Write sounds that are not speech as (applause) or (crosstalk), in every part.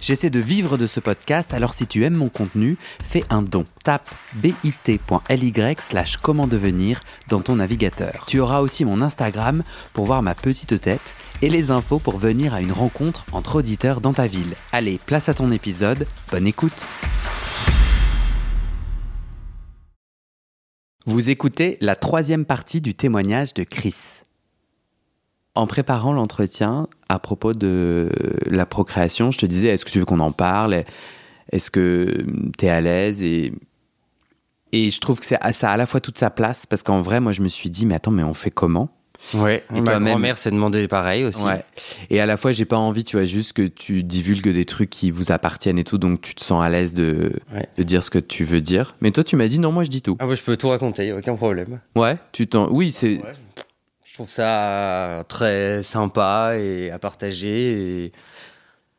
J'essaie de vivre de ce podcast, alors si tu aimes mon contenu, fais un don. Tape bit.ly slash comment devenir dans ton navigateur. Tu auras aussi mon Instagram pour voir ma petite tête et les infos pour venir à une rencontre entre auditeurs dans ta ville. Allez, place à ton épisode, bonne écoute Vous écoutez la troisième partie du témoignage de Chris. En préparant l'entretien à propos de la procréation, je te disais, est-ce que tu veux qu'on en parle? Est-ce que tu es à l'aise? Et, et je trouve que ça a à la fois toute sa place, parce qu'en vrai, moi, je me suis dit, mais attends, mais on fait comment? Ouais, Et ma grand-mère s'est demandé pareil aussi. Ouais. Et à la fois, j'ai pas envie, tu vois, juste que tu divulgues des trucs qui vous appartiennent et tout, donc tu te sens à l'aise de, Ouais. de dire ce que tu veux dire. Mais toi, tu m'as dit non, moi je dis tout. Ah bah je peux tout raconter, y a aucun problème. Ouais, tu t'en. Oui, c'est. Je trouve ça très sympa et à partager. Et...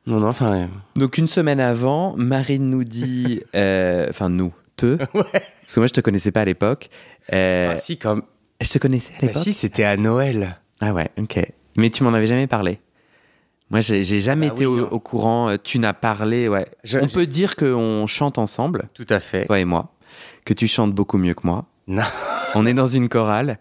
Non, non, enfin. Donc une semaine avant, Marine nous dit, (laughs) euh, enfin nous, te, (laughs) parce que moi je te connaissais pas à l'époque. Euh, ah, si, comme. Je te connaissais à Bah, l'époque. si, c'était à Noël. Ah ouais, ok. Mais tu m'en avais jamais parlé. Moi, j'ai jamais Bah été oui, au, courant. euh, Tu n'as parlé, ouais. Je- On je- peut dire qu'on chante ensemble, Tout à fait. toi et moi, que tu chantes beaucoup mieux que moi. Non. On est dans une chorale.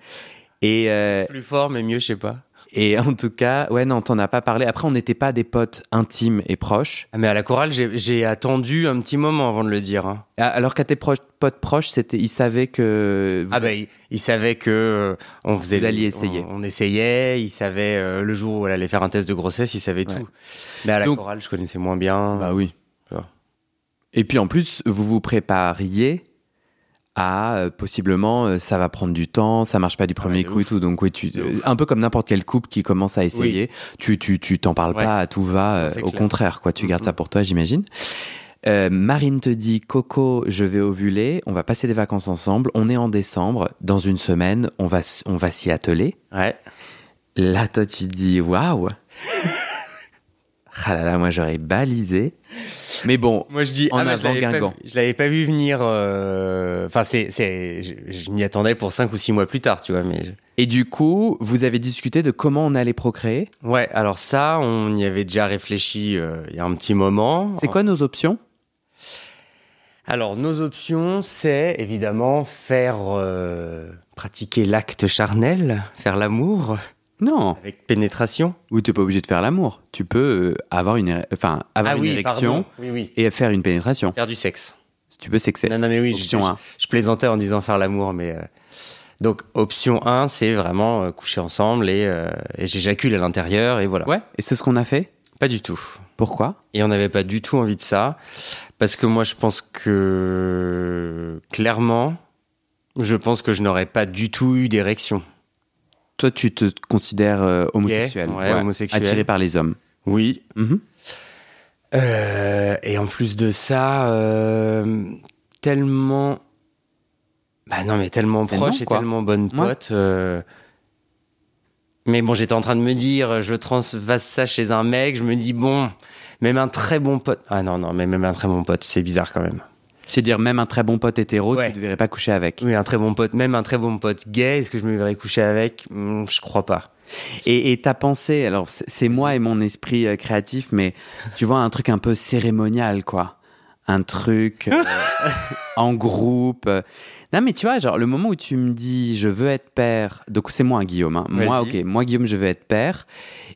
Et, euh, Plus fort, mais mieux, je sais pas. et en tout cas, ouais, non, t'en as pas parlé. Après, on n'était pas des potes intimes et proches. Ah, mais à la chorale, j'ai attendu un petit moment avant de le dire. hein. Ah, Alors qu'à tes proches, potes proches, c'était, ils savaient que. Ah bah, il, il savait que euh, on faisait Vous alliez essayer. On, on essayait, il savait euh, le jour où elle allait faire un test de grossesse, il savait Ouais. tout. Mais à la Donc- chorale, je connaissais moins bien. Bah oui. Et puis en plus, vous vous prépariez à euh, possiblement euh, ça va prendre du temps, ça marche pas du premier coup et tout. Donc oui, tu, euh, un peu comme n'importe quel couple qui commence à essayer, tu tu tu t'en parles Ouais. pas à tout va. euh, au clair. contraire, quoi, tu gardes ça pour toi, j'imagine. Marine te dit Coco, je vais ovuler, on va passer des vacances ensemble. On est en décembre, dans une semaine, on va on va s'y atteler. Ouais. Là, toi, tu dis waouh. (laughs) Ah là là, moi j'aurais balisé. Mais bon, Moi je dis En ah, bah, je avant l'avais pas Guingamp. vu- Je l'avais pas vu venir. euh, Enfin c'est c'est je, je m'y attendais pour cinq ou six mois plus tard, tu vois. Mais je- Et du coup, vous avez discuté de comment on allait procréer. ouais. Alors ça, on y avait déjà réfléchi euh, il y a un petit moment. C'est quoi nos options? Alors nos options, c'est évidemment faire euh, pratiquer l'acte charnel, faire l'amour Non. avec pénétration. Ou tu n'es pas obligé de faire l'amour. Tu peux euh, avoir une, enfin, avoir une érection Ah. Oui oui. et faire une pénétration. Faire du sexe. Tu peux sexer. Non non mais oui. je- Option je, 1. je plaisantais en disant faire l'amour, mais euh, donc option 1, c'est vraiment euh, coucher ensemble et, et j'éjacule à l'intérieur et voilà. Ouais. Et c'est ce qu'on a fait? Pas du tout. Pourquoi? Et on n'avait pas du tout envie de ça. Parce que moi, je pense que, clairement, je pense que je n'aurais pas du tout eu d'érection. Toi, tu te considères euh, homosexuel. ouais, homosexuel. Attiré par les hommes. Oui. Mhm. Euh, et en plus de ça, euh, tellement. Bah non, mais tellement proche non, et tellement bonne pote. Mais bon, j'étais en train de me dire, je transvase ça chez un mec, je me dis, bon, même un très bon pote. Ah non, non, mais même un très bon pote, c'est bizarre quand même. C'est-à-dire, même un très bon pote hétéro, Ouais. tu ne devrais pas coucher avec. Oui, un très bon pote, même un très bon pote gay, est-ce que je me verrais coucher avec? Hmm, Je crois pas. Et, ta pensée, alors c'est- moi et mon esprit euh, créatif, mais tu vois, un truc un peu cérémonial, quoi. Un truc euh, (laughs) en groupe. euh. Non, mais tu vois, genre, le moment où tu me dis je veux être père, donc c'est moi, Guillaume. hein. Moi, ok, moi, Guillaume, je veux être père.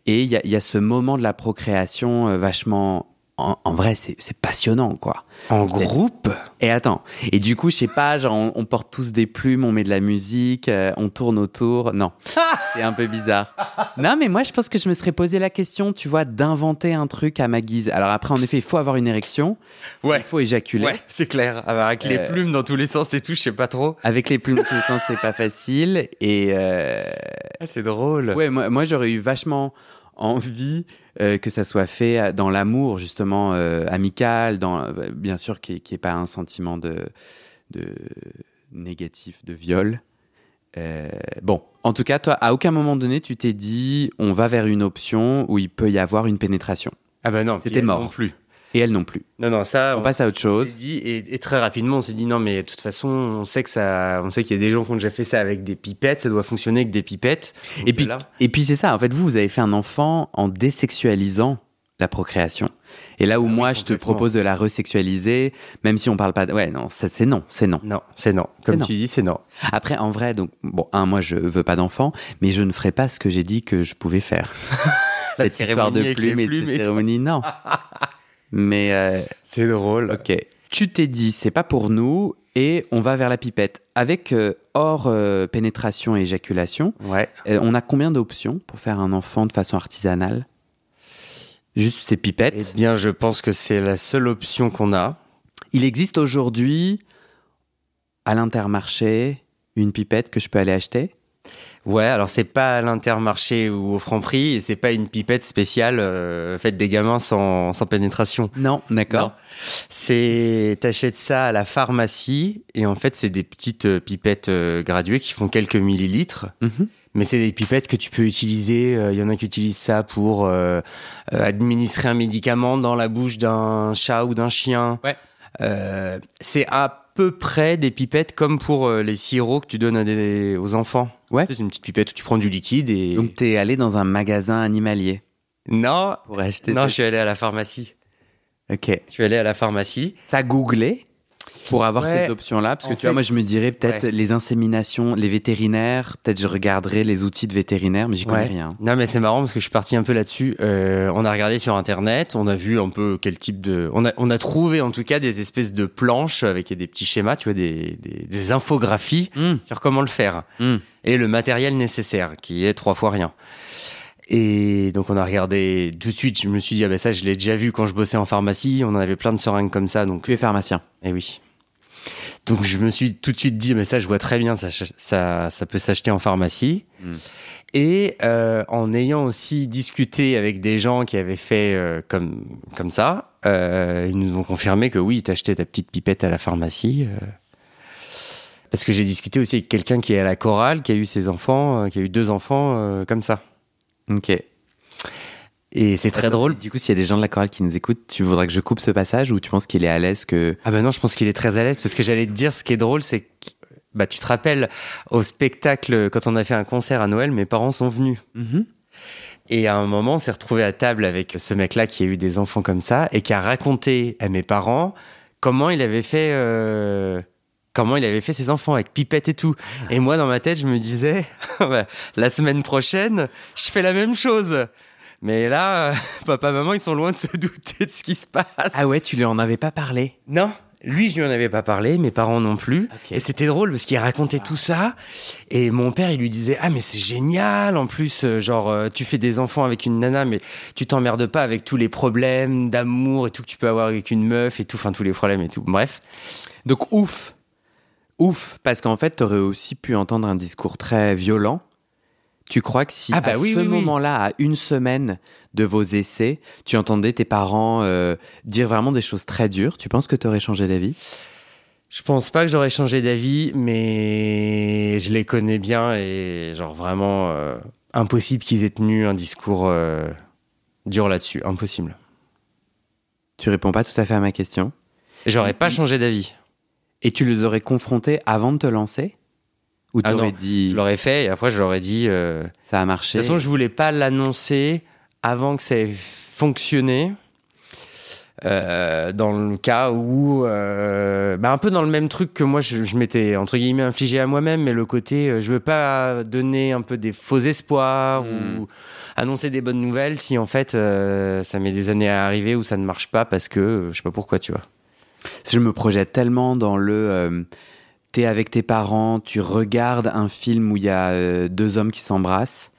Et il y a, il y a ce moment de la procréation euh, vachement. En, en vrai, c'est passionnant, quoi. En groupe Et attends, et du coup, je sais pas, genre, on, on porte tous des plumes, on met de la musique, euh, on tourne autour. Non, (laughs) c'est un peu bizarre. Non, mais moi, je pense que je me serais posé la question, tu vois, d'inventer un truc à ma guise. Alors après, en effet, il faut avoir une érection, Ouais. il faut éjaculer. Ouais, c'est clair. Avec les Euh, plumes dans tous les sens et tout, je sais pas trop. Avec les plumes dans tous les sens, c'est pas facile. Et euh, Ah, c'est drôle. ouais, moi, moi, j'aurais eu vachement envie euh, que ça soit fait dans l'amour, justement, euh, amical, dans, euh, bien sûr, qu'il n'y ait pas un sentiment de, de négatif, de viol. Euh, bon, en tout cas, toi, à aucun moment donné, tu t'es dit, on va vers une option où il peut y avoir une pénétration. Ah bah non, C'était mort. Non plus. Et elle non plus. Non, non, ça. On passe à autre chose. dit, et, et très rapidement, on s'est dit non, mais de toute façon, on sait que ça, on sait qu'il y a des gens qui ont déjà fait ça avec des pipettes, ça doit fonctionner avec des pipettes. Et puis, là, et puis c'est ça, en fait, vous, vous avez fait un enfant en désexualisant la procréation. Et là où Ah oui, moi, je te propose de la resexualiser, même si on parle pas de... Ouais, non, c'est non, c'est non. non, c'est non. Comme non. tu dis, c'est non. Après, en vrai, donc, bon, un, moi, je veux pas d'enfant, mais je ne ferai pas ce que j'ai dit que je pouvais faire. (laughs) Cette histoire de plumes et de plumes et tout. cérémonie, non. (laughs) mais, euh, C'est drôle. ok. Tu t'es dit, c'est pas pour nous, et on va vers la pipette. Avec euh, hors euh, pénétration et éjaculation, Ouais. on a combien d'options pour faire un enfant de façon artisanale? Juste ces pipettes. Eh bien, je pense que c'est la seule option qu'on a. Il existe aujourd'hui à l'intermarché une pipette que je peux aller acheter? Ouais, alors c'est pas à l'intermarché ou au franc prix, et c'est pas une pipette spéciale euh, faite des gamins sans, sans pénétration. Non, d'accord. C'est t'achètes ça à la pharmacie et en fait c'est des petites euh, pipettes euh, graduées qui font quelques millilitres, Mhm. mais c'est des pipettes que tu peux utiliser. euh, Il y en a qui utilisent ça pour administrer un médicament dans la bouche d'un chat ou d'un chien. Ouais. C'est à peu près des pipettes comme pour les sirops que tu donnes à des, aux enfants. Ouais. C'est une petite pipette où tu prends du liquide et Donc t'es allé dans un magasin animalier non, pour acheter. non, je suis allé à la pharmacie. Ok. Je suis allé à la pharmacie. T'as googlé? Pour avoir Ouais. ces options-là Parce que tu vois, moi je me dirais peut-être ouais. les inséminations, les vétérinaires, peut-être je regarderais les outils de vétérinaire, mais j'y connais Ouais. rien. Non, mais c'est marrant parce que je suis parti un peu là-dessus. Euh, on a regardé sur internet, on a vu un peu quel type de. On a, on a trouvé en tout cas des espèces de planches avec des petits schémas, tu vois, des, des, des infographies Hum, sur comment le faire hum. et le matériel nécessaire qui est trois fois rien. Et donc on a regardé tout de suite. Je me suis dit ah ben ça je l'ai déjà vu quand je bossais en pharmacie. On en avait plein de seringues comme ça donc Tu es pharmacien. eh oui. Donc je me suis tout de suite dit, mais ça je vois très bien, ça, ça, ça peut s'acheter en pharmacie. Mm. Et euh, en ayant aussi discuté avec des gens qui avaient fait euh, comme, comme ça, euh, ils nous ont confirmé que oui, t'achetais ta petite pipette à la pharmacie. parce que j'ai discuté aussi avec quelqu'un qui est à la chorale, qui a eu ses enfants, qui a eu deux enfants comme ça. Ok. Et c'est très Attends, drôle. Du coup, s'il y a des gens de la chorale qui nous écoutent, tu voudrais que je coupe ce passage ou tu penses qu'il est à l'aise que. Ah ben non, je pense qu'il est très à l'aise parce que j'allais te dire ce qui est drôle, c'est que bah tu te rappelles au spectacle quand on a fait un concert à Noël, mes parents sont venus Mhm. et à un moment on s'est retrouvé à table avec ce mec-là qui a eu des enfants comme ça et qui a raconté à mes parents comment il avait fait euh, comment il avait fait ses enfants avec pipette et tout. Et moi dans ma tête je me disais (laughs) bah, la semaine prochaine je fais la même chose. Mais là, euh, (laughs) papa, maman, ils sont loin de se (laughs) douter de ce qui se passe. Ah ouais, tu lui en avais pas parlé? Non, lui, je lui en avais pas parlé, mes parents non plus. Et c'était drôle parce qu'il racontait tout ça. Et mon père, il lui disait Ah, mais c'est génial. En plus, euh, genre, euh, tu fais des enfants avec une nana, mais tu t'emmerdes pas avec tous les problèmes d'amour et tout que tu peux avoir avec une meuf et tout, enfin, tous les problèmes et tout. Bref. Donc ouf. Ouf. Parce qu'en fait, tu aurais aussi pu entendre un discours très violent. Tu crois que si Ah bah à oui, ce oui, oui. moment-là, à une semaine de vos essais, tu entendais tes parents euh, dire vraiment des choses très dures, tu penses que tu aurais changé d'avis? Je pense pas que j'aurais changé d'avis, mais je les connais bien et, genre, vraiment, euh, impossible qu'ils aient tenu un discours euh, dur là-dessus. Impossible. Tu réponds pas tout à fait à ma question? J'aurais pas changé d'avis. Et tu les aurais confrontés avant de te lancer Ou Ah tu aurais non, dit Je l'aurais fait et après je leur ai dit. euh, ça a De marché toute façon, je voulais pas l'annoncer avant que ça ait fonctionné. Euh, dans le cas où, euh, bah, un peu dans le même truc que moi, je, je m'étais entre guillemets infligé à moi-même, mais le côté, euh, je veux pas donner un peu des faux espoirs Mm. ou annoncer des bonnes nouvelles si en fait euh, ça met des années à arriver ou ça ne marche pas parce que euh, je sais pas pourquoi, tu vois. Je me projette tellement dans le. euh, T'es avec tes parents, tu regardes un film où il y a euh, deux hommes qui s'embrassent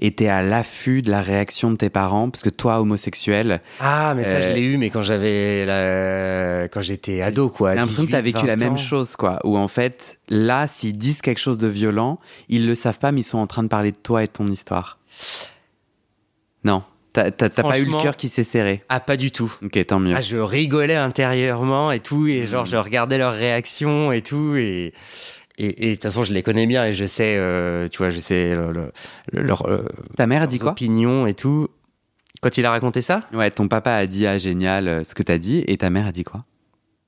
et t'es à l'affût de la réaction de tes parents parce que toi, homosexuel, Ah, mais ça, je Euh, l'ai eu, mais quand j'avais la... quand j'étais ado, quoi. j'ai l'impression que t'as 18, vécu la 20 même chose, quoi. Où en fait, là, s'ils disent quelque chose de violent, ils le savent pas, mais ils sont en train de parler de toi et de ton histoire. Non, t'as pas eu le cœur qui s'est serré. Ah, pas du tout. Ok, tant mieux. Ah, je rigolais intérieurement et tout, et genre Mm. je regardais leurs réactions et tout, et et de toute façon je les connais bien et je sais, euh, tu vois, je sais le- le- le- leur, euh, Ta mère a dit quoi? opinions et tout. Quand il a raconté ça? Ouais, ton papa a dit ah génial euh, ce que t'as dit et ta mère a dit quoi?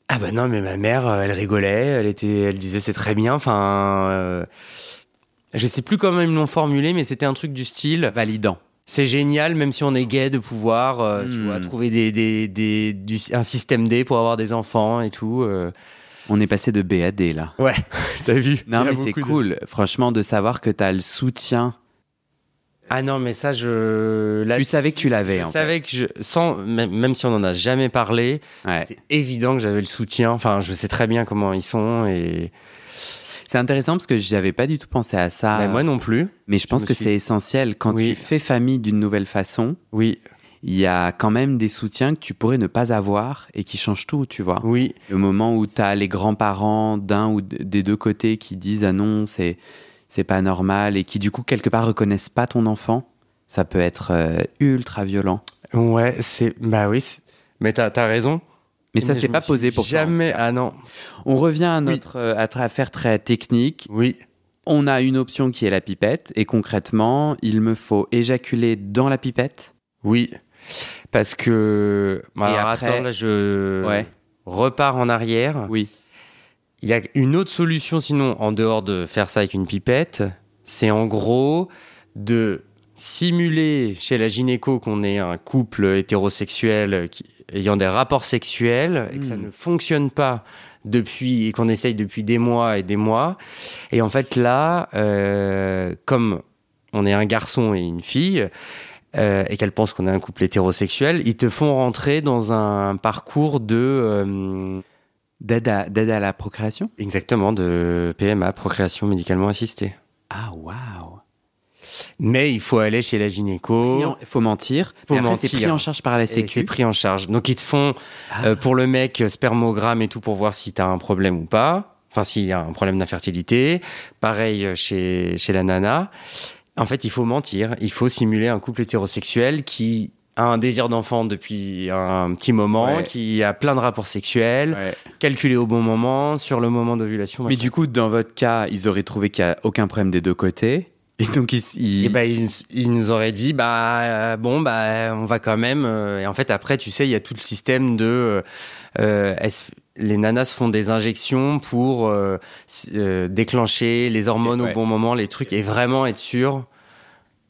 Ah bah non, mais ma mère, elle rigolait, elle était, elle disait c'est très bien. Enfin, euh, je sais plus comment ils me l'ont formulé, mais c'était un truc du style. Validant. C'est génial, même si on est gay, de pouvoir, euh, tu Hmm. vois, trouver des, des, des- du- un système D pour avoir des enfants et tout. euh. On est passé de B à D là. Ouais, (laughs) t'as vu? Non mais c'est de- cool, franchement, de savoir que t'as le soutien. Ah non, mais ça, je. Là, tu savais que tu l'avais je en fait. savais que je. Sans, même, même si on en a jamais parlé, Ouais. c'est évident que j'avais le soutien. Enfin, je sais très bien comment ils sont et. C'est intéressant parce que j'avais pas du tout pensé à ça. Moi non plus. mais je pense que suis- c'est essentiel quand Oui. tu fais famille d'une nouvelle façon. Oui, Il y a quand même des soutiens que tu pourrais ne pas avoir et qui changent tout, tu vois. oui. Le moment où tu as les grands-parents d'un ou des deux côtés qui disent ah non, c'est c'est pas normal et qui du coup quelque part reconnaissent pas ton enfant, ça peut être euh, ultra violent. Ouais, c'est. Bah oui. Mais t'as as raison. Mais ça me pas posé pour Jamais. Ah non. On revient à notre euh, à affaire très technique. Oui. On a une option qui est la pipette et concrètement, il me faut éjaculer dans la pipette. Oui. Parce que. bah, alors, après- attends, là, je Ouais. repars en arrière. Oui. Il y a une autre solution, sinon, en dehors de faire ça avec une pipette, c'est en gros de simuler chez la gynéco qu'on est un couple hétérosexuel qui- ayant des rapports sexuels et que ça Hmm. ne fonctionne pas depuis et qu'on essaye depuis des mois et des mois. Et en fait là, euh, comme on est un garçon et une fille, euh, et qu'elle pense qu'on est un couple hétérosexuel, ils te font rentrer dans un parcours de euh, D'aide à, à la procréation? Exactement, de PMA, procréation médicalement assistée. Ah waouh. Mais il faut aller chez la gynéco. Il faut mentir. Faut Et après, c'est mentir. pris en charge par la et C'est Sécu. pris en charge. Donc ils te font Ah. euh, pour le mec euh, spermogramme et tout pour voir si t'as un problème ou pas. Enfin, s'il y a un problème d'infertilité. Pareil euh, chez, chez la nana. En fait, il faut mentir. Il faut simuler un couple hétérosexuel qui a un désir d'enfant depuis un petit moment, Ouais. qui a plein de rapports sexuels, Ouais. calculé au bon moment, sur le moment d'ovulation. Mais du coup, dans votre cas, ils auraient trouvé qu'il n'y a aucun problème des deux côtés. Et donc, ils. ils- Et ben ils, ils nous auraient dit bah euh, bon bah on va quand même euh, et en fait après tu sais il y a tout le système de euh, les nanas se font des injections pour euh, euh, déclencher les hormones Ouais. au bon moment les trucs et vraiment être sûr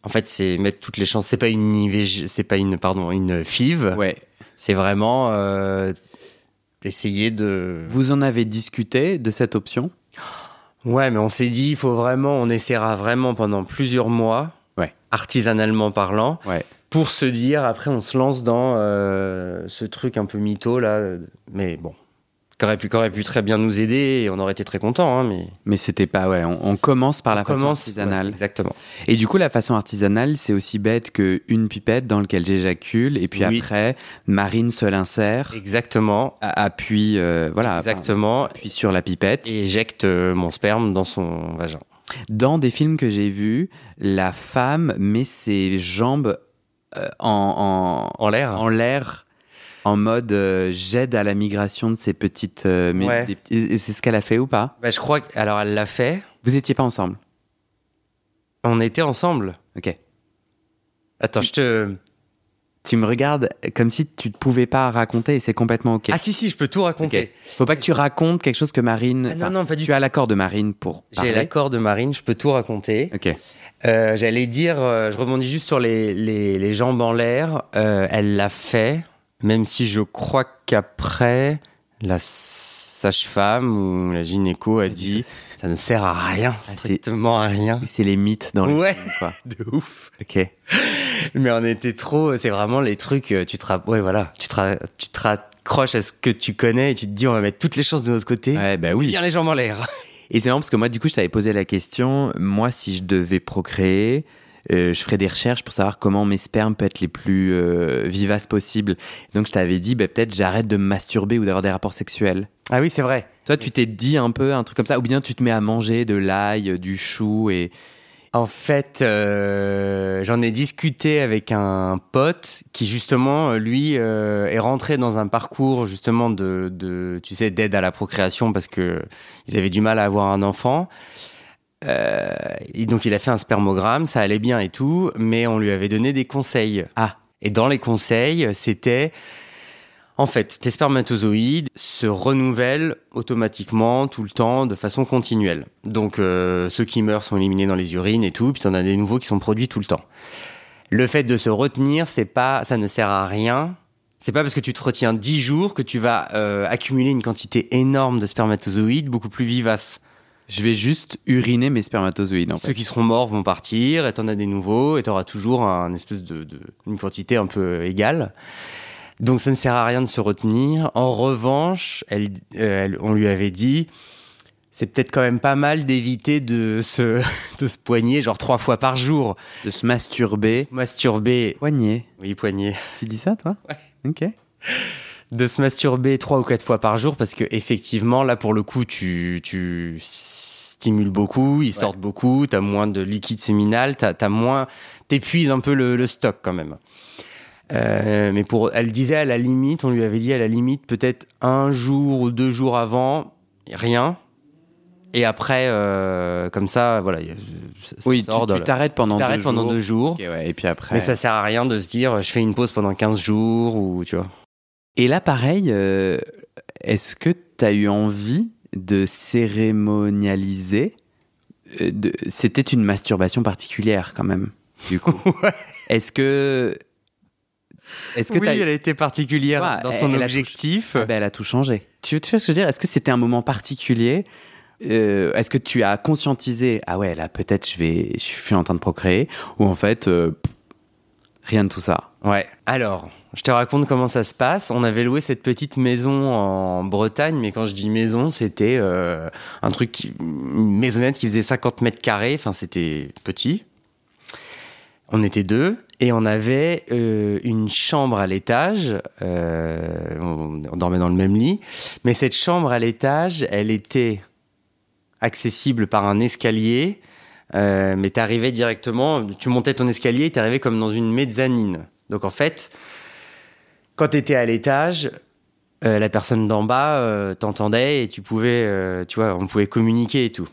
en fait c'est mettre toutes les chances c'est pas une IVG c'est pas une pardon une FIV Ouais. c'est vraiment essayer de Vous en avez discuté de cette option? Ouais, mais on s'est dit, il faut vraiment, on essaiera vraiment pendant plusieurs mois, Ouais. artisanalement parlant, Ouais. pour se dire, après, on se lance dans euh, ce truc un peu mytho, là. Mais bon, aurait pu, aurait pu très bien nous aider et on aurait été très contents, hein, mais. Mais c'était pas. Ouais, on, on commence par la on façon artisanale. ouais, exactement. Et du coup, la façon artisanale, c'est aussi bête qu'une pipette dans laquelle j'éjacule. Et puis Oui. après, Marine se l'insère, Exactement. appuie, euh, voilà, Exactement. appuie sur la pipette. Et éjecte euh, mon sperme dans son vagin. Dans des films que j'ai vus, la femme met ses jambes euh, en, En l'air en, en l'air, en mode euh, j'aide à la migration de ces petites. euh, mais Ouais. des petits- et c'est ce qu'elle a fait ou pas? Bah, Je crois que. Alors, elle l'a fait. Vous étiez pas ensemble? On était ensemble. Ok. Attends, je te. Tu me regardes comme si tu ne pouvais pas raconter et c'est complètement ok. Ah, si, si, je peux tout raconter. Ok. Faut pas que tu racontes quelque chose que Marine. Ah, non, non, pas du Tu as l'accord de Marine pour J'ai l'accord de Marine, je peux tout raconter. Ok. Euh, J'allais dire, euh, je rebondis juste sur les, les, les jambes en l'air. Elle l'a fait, même si je crois qu'après, la sage-femme ou la gynéco a dit ça ne sert à rien, c'est- strictement à rien. C'est les mythes dans les Ouais. quoi. (laughs) De ouf. Ok. Mais on était trop. C'est vraiment les trucs. euh, Tu te, ouais, voilà, tu te, tu te raccroches à ce que tu connais et tu te dis on va mettre toutes les chances de notre côté. Ouais, bah oui. Bien les jambes en l'air. Et c'est marrant parce que moi, du coup, je t'avais posé la question. Moi, si je devais procréer, je ferais des recherches pour savoir comment mes spermes peuvent être les plus euh, vivaces possibles. Donc, je t'avais dit, bah, peut-être j'arrête de me masturber ou d'avoir des rapports sexuels. Ah oui, c'est vrai. Toi, tu t'es dit un peu un truc comme ça, ou bien tu te mets à manger de l'ail, euh, du chou et. En fait, euh, j'en ai discuté avec un pote qui justement, euh, lui, euh, est rentré dans un parcours justement de, de tu sais, d'aide à la procréation parce que ils avaient du mal à avoir un enfant. Euh, donc il a fait un spermogramme, ça allait bien et tout, mais on lui avait donné des conseils. Ah. Et dans les conseils, c'était en fait, tes spermatozoïdes se renouvellent automatiquement tout le temps de façon continuelle. Donc euh, ceux qui meurent sont éliminés dans les urines et tout, puis tu en as des nouveaux qui sont produits tout le temps. Le fait de se retenir, c'est pas ça ne sert à rien. C'est pas parce que tu te retiens 10 jours que tu vas euh, accumuler une quantité énorme de spermatozoïdes beaucoup plus vivaces. Je vais juste uriner mes spermatozoïdes. En Ceux qui seront morts vont partir, et t'en as des nouveaux, et t'auras toujours un espèce de, de, une quantité un peu égale. Donc ça ne sert à rien de se retenir. En revanche, elle, euh, elle, on lui avait dit, c'est peut-être quand même pas mal d'éviter de se, (laughs) de se poigner genre trois fois par jour. De se masturber. Masturber. Poigner. Oui, poigner. Tu dis ça, toi? Ouais. Ok. De se masturber trois ou quatre fois par jour parce que effectivement, là pour le coup, tu, tu stimules beaucoup, ils ouais. sortent beaucoup, t'as moins de liquide séminal, t'as as moins, t'épuises un peu le, le stock quand même. Euh, mais pour, elle disait à la limite, on lui avait dit à la limite peut-être un jour ou deux jours avant, rien. Et après, euh, comme ça, voilà. Ça oui, tu t'arrêtes pendant, tu deux pendant jours. deux jours. Okay, ouais, et puis après. Mais ça sert à rien de se dire, je fais une pause pendant 15 jours ou tu vois. Et là, pareil, euh, est-ce que tu as eu envie de cérémonialiser de... C'était une masturbation particulière quand même, du coup. (laughs) ouais. Est-ce que est-ce que oui, elle a été particulière ouais, dans son elle objectif a tout... ben, Elle a tout changé. Tu, tu vois ce que je veux dire? Est-ce que c'était un moment particulier? Euh, Est-ce que tu as conscientisé Ah ouais, là peut-être je vais, je suis en train de procréer, ou en fait euh, pff, rien de tout ça. Ouais. Alors, je te raconte comment ça se passe. On avait loué cette petite maison en Bretagne, mais quand je dis maison, c'était euh, un truc, une maisonnette qui faisait 50 mètres carrés. Enfin, c'était petit. On était deux et on avait euh, une chambre à l'étage. Euh, on, dormait dans le même lit, mais cette chambre à l'étage, elle était accessible par un escalier. Euh, mais t'arrivais directement, tu montais ton escalier, t'arrivais comme dans une mezzanine. Donc en fait, quand t'étais à l'étage, euh, la personne d'en bas euh, t'entendait et tu pouvais, tu vois, on pouvait communiquer et tout.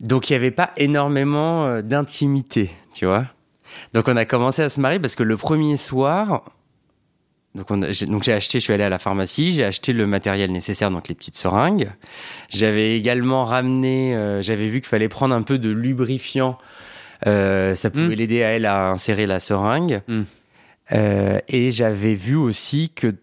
Donc il n'y avait pas énormément d'intimité, tu vois. Donc on a commencé à se marier parce que le premier soir, donc, on a, donc j'ai acheté, je suis allé à la pharmacie, j'ai acheté le matériel nécessaire, donc les petites seringues. J'avais également ramené, euh, j'avais vu qu'il fallait prendre un peu de lubrifiant. Euh, ça pouvait mmh. l'aider à elle à insérer la seringue. Mmh. et j'avais vu aussi que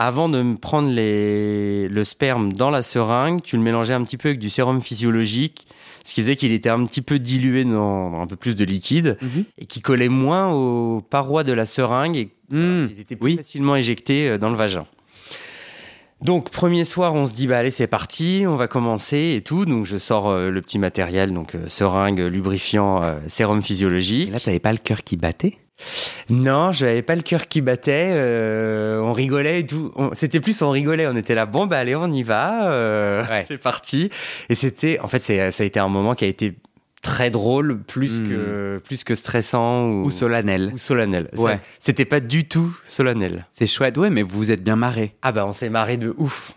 avant de me prendre les, le sperme dans la seringue, tu le mélangeais un petit peu avec du sérum physiologique, ce qui faisait qu'il était un petit peu dilué dans, dans un peu plus de liquide mm -hmm. et qui collait moins aux parois de la seringue et mm. ils étaient plus oui. facilement éjectés dans le vagin. Donc premier soir, on se dit bah allez c'est parti, on va commencer et tout. Donc je sors euh, le petit matériel, donc euh, seringue, lubrifiant, euh, sérum physiologique. Et là t'avais pas le cœur qui battait? Non, je n'avais pas le cœur qui battait. Euh, on rigolait et tout. C'était plus on rigolait. On était là, bon bah allez, on y va. Euh, ouais. (laughs) C'est parti. Et c'était, en fait, ça a été un moment qui a été très drôle, plus mmh. que plus que stressant ou, ou solennel. Ou solennel. Ouais. C'était pas du tout solennel. C'est chouette, ouais, mais vous vous êtes bien marré. Ah bah on s'est marré de ouf.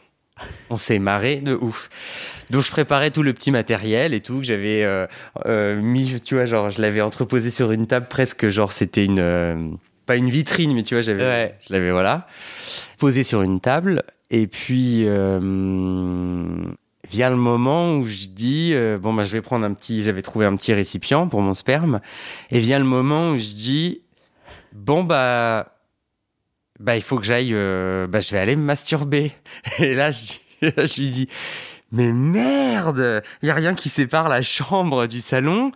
On s'est marré de ouf. Donc je préparais tout le petit matériel et tout que j'avais euh, euh, mis, tu vois, genre je l'avais entreposé sur une table presque, genre c'était une euh, pas une vitrine, mais tu vois, j'avais, ouais. je l'avais voilà posé sur une table et puis vient le moment où je dis bon bah je vais prendre un petit, j'avais trouvé un petit récipient pour mon sperme et vient le moment où je dis bon bah bah il faut que j'aille, euh, bah je vais aller me masturber. (laughs) Et là je, là, (laughs) je lui dis, mais merde, il y a rien qui sépare la chambre du salon.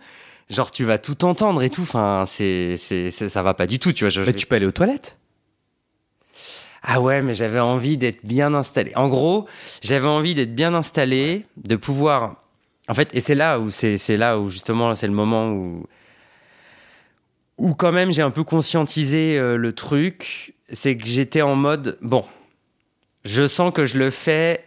Genre tu vas tout entendre et tout. Enfin c'est c'est ça va pas du tout, tu vois. Je, mais tu peux aller aux toilettes. Ah ouais, mais j'avais envie d'être bien installé. En gros, j'avais envie d'être bien installé, de pouvoir. En fait, et c'est là où c'est c'est là où justement c'est le moment où où quand même j'ai un peu conscientisé euh, le truc c'est que j'étais en mode bon, je sens que je le fais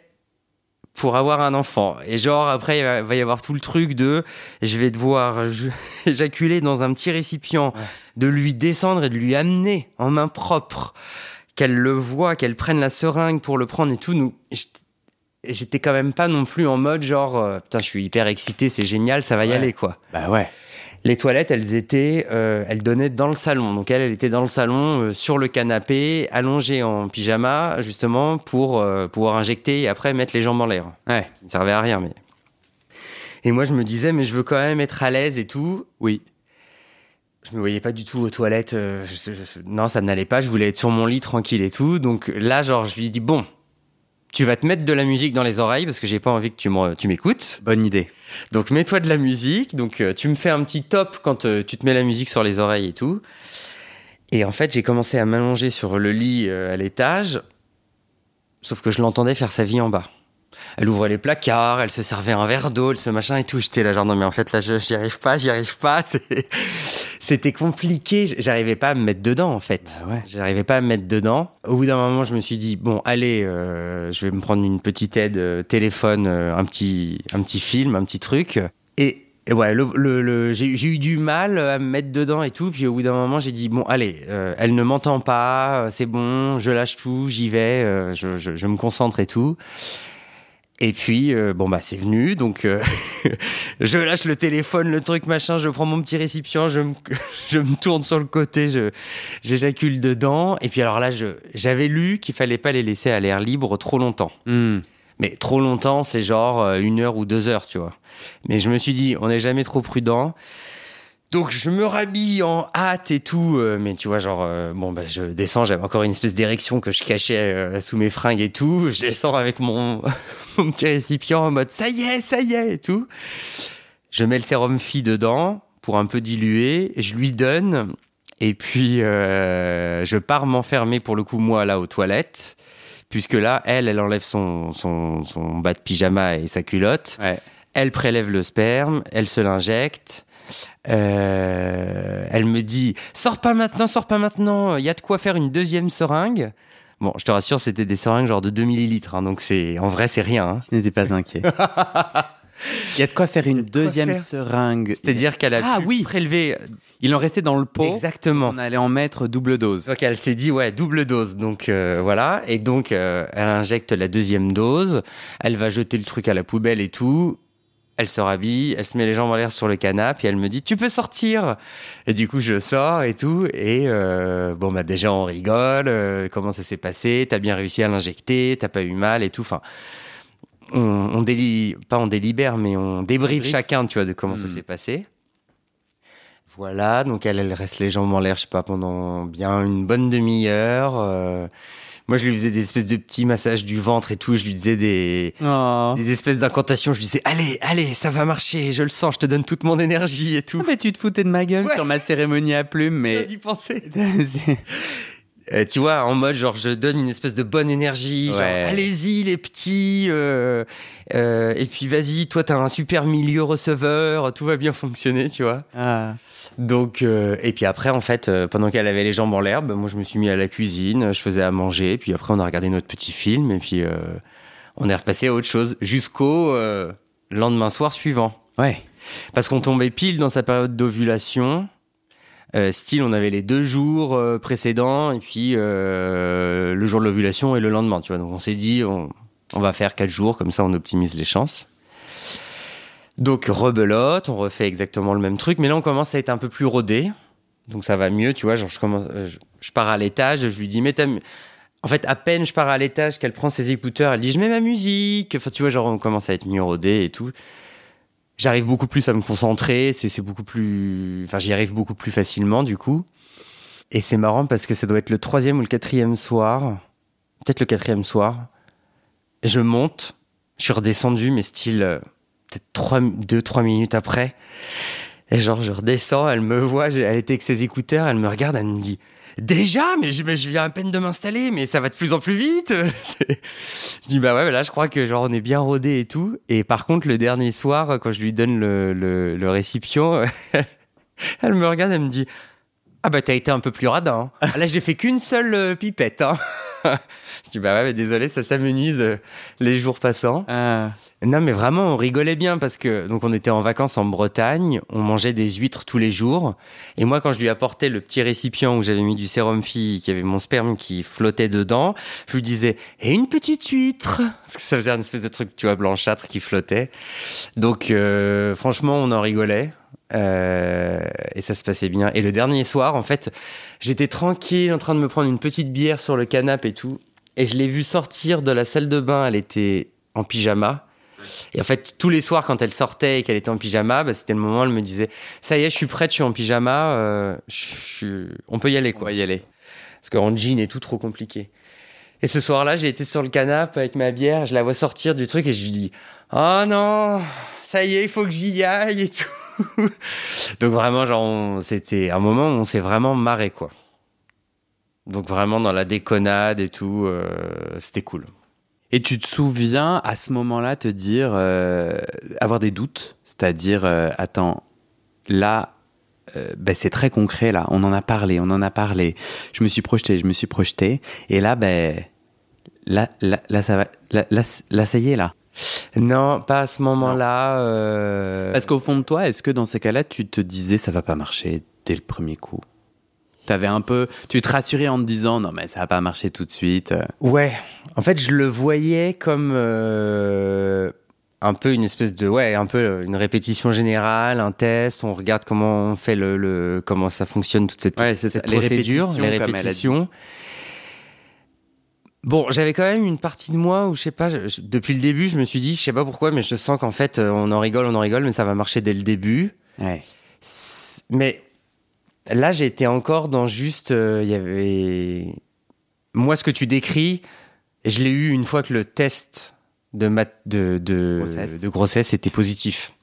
pour avoir un enfant. Et genre, après, il va y avoir tout le truc de je vais devoir (laughs) éjaculer dans un petit récipient, ouais. de lui descendre et de lui amener en main propre, qu'elle le voit, qu'elle prenne la seringue pour le prendre et tout. Nous, j'étais quand même pas non plus en mode genre, euh, putain, je suis hyper excité, c'est génial, ça va y aller, quoi. Bah ouais. Les toilettes, elles étaient, euh, elles donnaient dans le salon. Donc elle, elle était dans le salon, euh, sur le canapé, allongée en pyjama, justement pour euh, pouvoir injecter et après mettre les jambes en l'air. Ouais. Ça ne servait à rien, mais. Et moi, je me disais, mais je veux quand même être à l'aise et tout. Oui. Je me voyais pas du tout aux toilettes. je- je- non, ça n'allait pas. Je voulais être sur mon lit tranquille et tout. Donc là, genre, je lui dis bon, tu vas te mettre de la musique dans les oreilles parce que j'ai pas envie que tu m'écoutes. Bonne idée. Donc mets-toi de la musique. Donc euh, tu me fais un petit top quand euh, tu te mets la musique sur les oreilles et tout. Et en fait, j'ai commencé à m'allonger sur le lit euh, à l'étage. Sauf que je l'entendais faire sa vie en bas. Elle ouvrait les placards, elle se servait un verre d'eau, ce machin et tout. J'étais là, genre, non, mais en fait, là, je- j'y arrive pas, j'y arrive pas. (laughs) C'était compliqué. J'arrivais pas à me mettre dedans, en fait. Bah ouais. J'arrivais pas à me mettre dedans. Au bout d'un moment, je me suis dit, bon, allez, euh, je vais me prendre une petite aide euh, téléphone, euh, un, petit, un petit film, un petit truc. Et, et ouais, le, le- le- j'ai eu du mal à me mettre dedans et tout. Puis au bout d'un moment, j'ai dit, bon, allez, euh, elle ne m'entend pas, c'est bon, je lâche tout, j'y vais, euh, je, je- je me concentre et tout. Et puis, euh, bon, bah, c'est venu. Donc, euh, (laughs) je lâche le téléphone, le truc, machin, je prends mon petit récipient, je me, (laughs) je me tourne sur le côté, je, j'éjacule dedans. Et puis, alors là, je, j'avais lu qu'il fallait pas les laisser à l'air libre trop longtemps. Hmm. Mais trop longtemps, c'est genre euh, une heure ou deux heures, tu vois. Mais je me suis dit, on n'est jamais trop prudent. Donc je me rhabille en hâte et tout, euh, mais tu vois, genre, euh, bon, bah, je descends, j'avais encore une espèce d'érection que je cachais euh, sous mes fringues et tout. Je descends avec mon, (laughs) mon petit récipient en mode, ça y est, ça y est, et tout. Je mets le sérum fille dedans pour un peu diluer, je lui donne, et puis je pars m'enfermer pour le coup, moi, là, aux toilettes, puisque là, elle, elle enlève son, son, son bas de pyjama et sa culotte. Ouais. Elle prélève le sperme, elle se l'injecte. Euh, elle me dit Sors pas maintenant, sors pas maintenant, il y a de quoi faire une deuxième seringue. Bon, je te rassure, c'était des seringues genre de 2 millilitres, hein, donc c'est en vrai, c'est rien. hein. Je n'étais pas inquiet. (laughs) Il y a de quoi faire une de deuxième faire. seringue. C'est-à-dire qu'elle a Ah pu oui. prélever. Il en restait dans le pot. Exactement. On allait en mettre double dose. Donc elle s'est dit ouais double dose donc euh, voilà et donc euh, elle injecte la deuxième dose elle va jeter le truc à la poubelle et tout elle se rhabille elle se met les jambes en l'air sur le canapé et elle me dit tu peux sortir et du coup je sors et tout et euh, bon bah déjà on rigole euh, comment ça s'est passé? T'as bien réussi à l'injecter t'as pas eu mal et tout enfin on, on pas on délibère mais on débriefe Débrief. chacun tu vois de comment ça Hmm. s'est passé voilà, donc elle, elle reste les jambes en l'air, je sais pas, pendant bien une bonne demi-heure. euh. Moi, je lui faisais des espèces de petits massages du ventre et tout. Je lui disais des, Oh. des espèces d'incantations. Je lui disais, allez, allez, ça va marcher, je le sens, je te donne toute mon énergie et tout. Ah, mais tu te foutais de ma gueule Ouais. sur ma cérémonie à plumes, mais. d'y penser. (laughs) Euh, tu vois, en mode genre je donne une espèce de bonne énergie, genre allez-y les petits, euh, euh, et puis vas-y, toi t'as un super milieu receveur, tout va bien fonctionner, tu vois. Ah. Donc, euh, et puis après, en fait, euh, pendant qu'elle avait les jambes en l'herbe, moi je me suis mis à la cuisine, je faisais à manger, puis après on a regardé notre petit film, et puis euh, on est repassé à autre chose jusqu'au euh, lendemain soir suivant. Ouais. Parce qu'on tombait pile dans sa période d'ovulation. Euh, style, on avait les deux jours euh, précédents, et puis euh, le jour de l'ovulation et le lendemain, tu vois. Donc on s'est dit, on, on va faire quatre jours, comme ça on optimise les chances. Donc rebelote, on refait exactement le même truc, mais là on commence à être un peu plus rodé. Donc ça va mieux, tu vois. Genre je, commence, euh, je, pars à l'étage, je lui dis, mets ta mu- En fait, à peine je pars à l'étage qu'elle prend ses écouteurs, elle dit, je mets ma musique. Enfin, tu vois, genre on commence à être mieux rodé et tout. J'arrive beaucoup plus à me concentrer, c'est beaucoup plus... Enfin, j'y arrive beaucoup plus facilement, du coup. Et c'est marrant parce que ça doit être le troisième ou le quatrième soir. Peut-être le quatrième soir. Je monte, je suis redescendu, mais style... peut-être trois, deux, trois minutes après. Et genre, je redescends, elle me voit, elle était avec ses écouteurs, elle me regarde, elle me dit Déjà mais je, mais je viens à peine de m'installer, mais ça va de plus en plus vite (laughs) Je dis Bah ouais, là, je crois que genre, on est bien rodé et tout. Et par contre, le dernier soir, quand je lui donne le, le, le récipient, (laughs) elle me regarde, elle me dit Ah bah, t'as été un peu plus radin. hein. Ah, Là, j'ai fait qu'une seule euh, pipette. Hein. (laughs) je dis Bah ouais, mais désolé, ça s'amenuise euh, les jours passants. Ah. Non, mais vraiment, on rigolait bien parce que donc on était en vacances en Bretagne, on mangeait des huîtres tous les jours. Et moi, quand je lui apportais le petit récipient où j'avais mis du sérum fille, qui avait mon sperme qui flottait dedans, je lui disais et une petite huître parce que ça faisait une espèce de truc, tu vois, blanchâtre qui flottait. Donc, euh, franchement, on en rigolait. Euh, et ça se passait bien. Et le dernier soir, en fait, j'étais tranquille en train de me prendre une petite bière sur le canapé et tout. Et je l'ai vue sortir de la salle de bain. Elle était en pyjama. Et en fait, tous les soirs, quand elle sortait et qu'elle était en pyjama, bah, c'était le moment où elle me disait Ça y est, je suis prête, je suis en pyjama, euh, je on peut y aller, quoi. Y aller. Parce qu'en jean et tout, trop compliqué. Et ce soir-là, j'ai été sur le canapé avec ma bière, je la vois sortir du truc et je lui dis Oh non, ça y est, il faut que j'y aille et tout. (laughs) Donc vraiment, genre, c'était un moment où on s'est vraiment marré, quoi. Donc vraiment dans la déconnade et tout, euh, c'était cool. Et tu te souviens à ce moment-là te dire, euh, avoir des doutes, c'est-à-dire, euh, attends, là, ben, c'est très concret là, on en a parlé, on en a parlé, je me suis projeté, je me suis projeté, et là, ben, là, là, là ça va, là, là, ça y est là. Non, pas à ce moment-là. euh, Parce qu'au fond de toi, est-ce que dans ces cas-là, tu te disais ça va pas marcher dès le premier coup? T'avais un peu, tu te rassurais en te disant non mais ça va pas marcher tout de suite. euh. Ouais, en fait, je le voyais comme euh, un peu une espèce de ouais, un peu une répétition générale, un test. On regarde comment on fait le, le- comment ça fonctionne toute cette, Ouais, cette ça, procédure, les répétitions. Bon, j'avais quand même une partie de moi où je sais pas, je- depuis le début, je me suis dit, je sais pas pourquoi, mais je sens qu'en fait, euh, on en rigole, on en rigole, mais ça va marcher dès le début. Ouais. Mais là, j'étais encore dans juste. euh, Il y avait. Moi, ce que tu décris, je l'ai eu une fois que le test de, de, de, Grossesse. de grossesse était positif.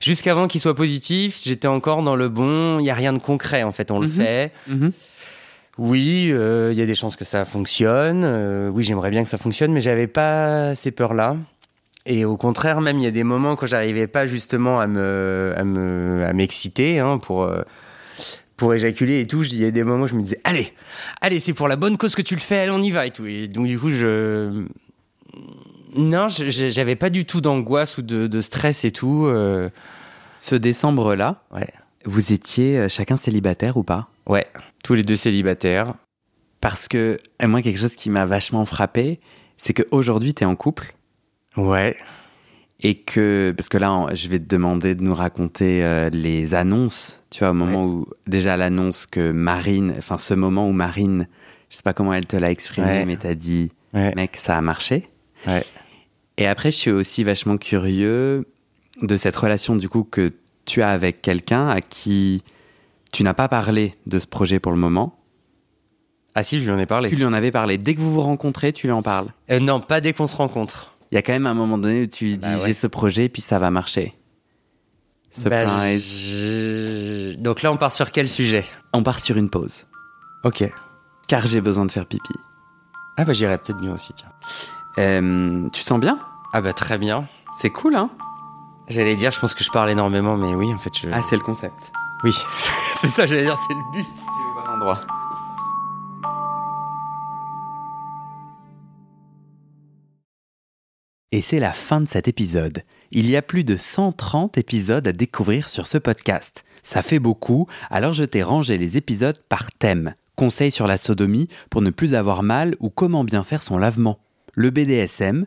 Jusqu'avant qu'il soit positif, j'étais encore dans le bon. Il n'y a rien de concret, en fait. On le Mhm. fait. Mhm. Oui, euh, il y a des chances que ça fonctionne. Euh, oui, j'aimerais bien que ça fonctionne, mais j'avais pas ces peurs-là. Et au contraire, même il y a des moments quand j'arrivais pas justement à me à me à m'exciter hein, pour euh, pour éjaculer et tout. Il y a des moments où je me disais allez, allez, c'est pour la bonne cause que tu le fais, allez, on y va et tout. Et donc du coup, je non, j'avais pas du tout d'angoisse ou de, de stress et tout. Ce décembre-là, Ouais. Vous étiez euh, chacun célibataire ou pas? Ouais, tous les deux célibataires. Parce que et moi, quelque chose qui m'a vachement frappé, c'est qu'aujourd'hui, tu es en couple Ouais. et que, parce que là, on- je vais te demander de nous raconter euh, les annonces, tu vois, au moment où, déjà l'annonce que Marine, enfin ce moment où Marine, je sais pas comment elle te l'a exprimé, Ouais. mais t'as dit, Ouais. mec, ça a marché. Ouais. Et après, je suis aussi vachement curieux de cette relation du coup que tu as avec quelqu'un à qui tu n'as pas parlé de ce projet pour le moment. Ah si, je lui en ai parlé. Tu lui en avais parlé. Dès que vous vous rencontrez, tu lui en parles. Euh, non, pas dès qu'on se rencontre. Il y a quand même un moment donné où tu lui dis Bah ouais. j'ai ce projet puis ça va marcher. Bah, Surprise. je- Donc là, on part sur quel sujet? On part sur une pause. Ok. Car j'ai besoin de faire pipi. Ah bah j'irai peut-être mieux aussi, tiens. Euh, tu te sens bien? Ah bah très bien. C'est cool, hein? J'allais dire, je pense que je parle énormément, mais oui, en fait, je... Ah, c'est le concept. Oui, (laughs) c'est ça, j'allais dire, c'est le but. C'est au bon endroit. Et c'est la fin de cet épisode. Il y a plus de 130 épisodes à découvrir sur ce podcast. Ça fait beaucoup, alors je t'ai rangé les épisodes par thème. Conseils sur la sodomie pour ne plus avoir mal ou comment bien faire son lavement. Le BDSM,